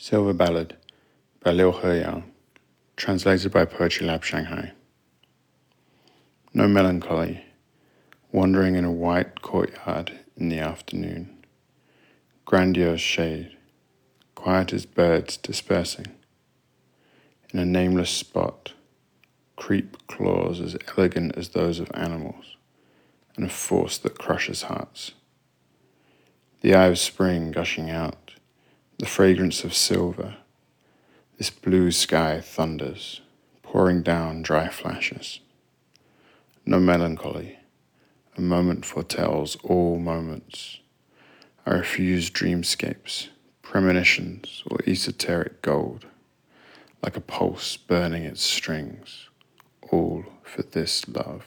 Silver Ballad by Liu Heyang, translated by Poetry Lab Shanghai. No melancholy, wandering in a white courtyard in the afternoon. Grandiose shade, quiet as birds dispersing. In a nameless spot, creep claws as elegant as those of animals, and a force that crushes hearts. The eye of spring gushing out the fragrance of silver. This blue sky thunders, pouring down dry flashes. No melancholy, a moment foretells all moments. I refuse dreamscapes, premonitions, or esoteric gold, like a pulse burning its strings, all for this love.